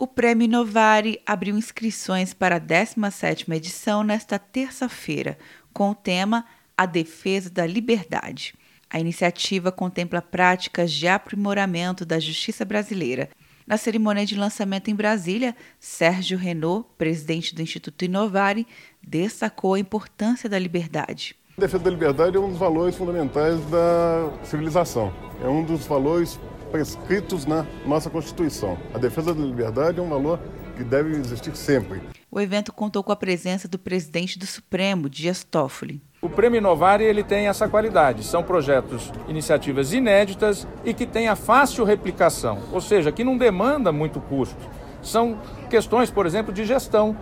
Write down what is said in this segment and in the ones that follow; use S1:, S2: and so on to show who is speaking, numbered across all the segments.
S1: O Prêmio Novare abriu inscrições para a 17ª edição nesta terça-feira, com o tema A Defesa da Liberdade. A iniciativa contempla práticas de aprimoramento da justiça brasileira. Na cerimônia de lançamento em Brasília, Sérgio Renault, presidente do Instituto Inovare, destacou a importância da liberdade.
S2: A defesa da liberdade é um dos valores fundamentais da civilização. É um dos valores prescritos na nossa Constituição. A defesa da liberdade é um valor que deve existir sempre.
S1: O evento contou com a presença do presidente do Supremo, Dias Toffoli.
S3: O Prêmio Inovare ele tem essa qualidade. São projetos, iniciativas inéditas e que têm a fácil replicação, ou seja, que não demanda muito custo. São questões, por exemplo, de gestão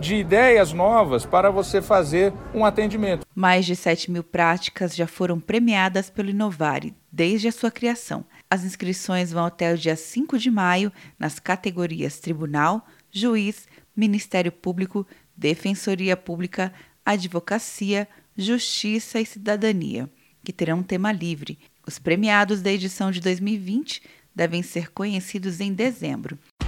S3: de ideias novas para você fazer um atendimento.
S1: Mais de 7 mil práticas já foram premiadas pelo Inovare desde a sua criação. As inscrições vão até o dia 5 de maio nas categorias Tribunal, Juiz, Ministério Público, Defensoria Pública, Advocacia, Justiça e Cidadania, que terão um tema livre. Os premiados da edição de 2020 devem ser conhecidos em dezembro.